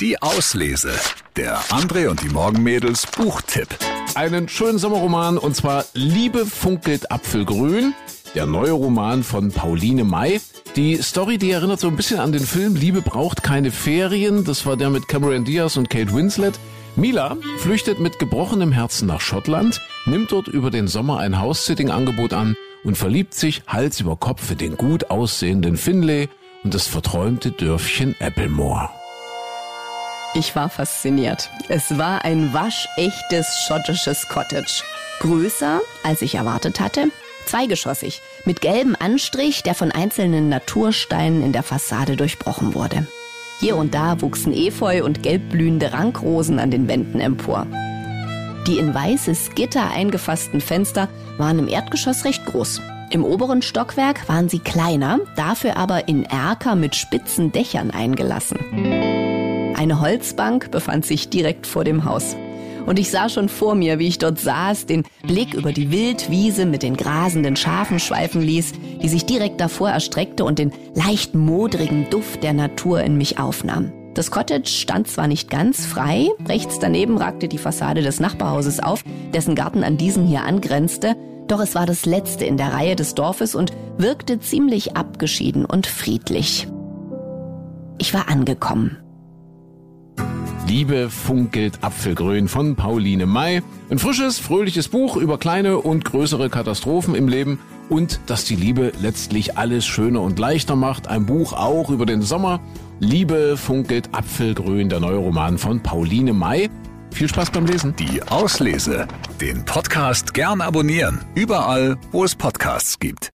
Die Auslese. Der André und die Morgenmädels Buchtipp. Einen schönen Sommerroman und zwar Liebe funkelt Apfelgrün. Der neue Roman von Pauline May. Die Story, die erinnert so ein bisschen an den Film Liebe braucht keine Ferien. Das war der mit Cameron Diaz und Kate Winslet. Mila flüchtet mit gebrochenem Herzen nach Schottland, nimmt dort über den Sommer ein House-Sitting-Angebot an und verliebt sich Hals über Kopf für den gut aussehenden Finlay und das verträumte Dörfchen Applemore. Ich war fasziniert. Es war ein waschechtes schottisches Cottage. Größer, als ich erwartet hatte. Zweigeschossig, mit gelbem Anstrich, der von einzelnen Natursteinen in der Fassade durchbrochen wurde. Hier und da wuchsen Efeu und gelbblühende Rankrosen an den Wänden empor. Die in weißes Gitter eingefassten Fenster waren im Erdgeschoss recht groß. Im oberen Stockwerk waren sie kleiner, dafür aber in Erker mit spitzen Dächern eingelassen. Eine Holzbank befand sich direkt vor dem Haus. Und ich sah schon vor mir, wie ich dort saß, den Blick über die Wildwiese mit den grasenden Schafen schweifen ließ, die sich direkt davor erstreckte und den leicht modrigen Duft der Natur in mich aufnahm. Das Cottage stand zwar nicht ganz frei, rechts daneben ragte die Fassade des Nachbarhauses auf, dessen Garten an diesen hier angrenzte, doch es war das letzte in der Reihe des Dorfes und wirkte ziemlich abgeschieden und friedlich. Ich war angekommen. Liebe funkelt Apfelgrün von Pauline May. Ein frisches, fröhliches Buch über kleine und größere Katastrophen im Leben und dass die Liebe letztlich alles schöner und leichter macht. Ein Buch auch über den Sommer. Liebe funkelt Apfelgrün, der neue Roman von Pauline May. Viel Spaß beim Lesen. Die Auslese. Den Podcast gern abonnieren. Überall, wo es Podcasts gibt.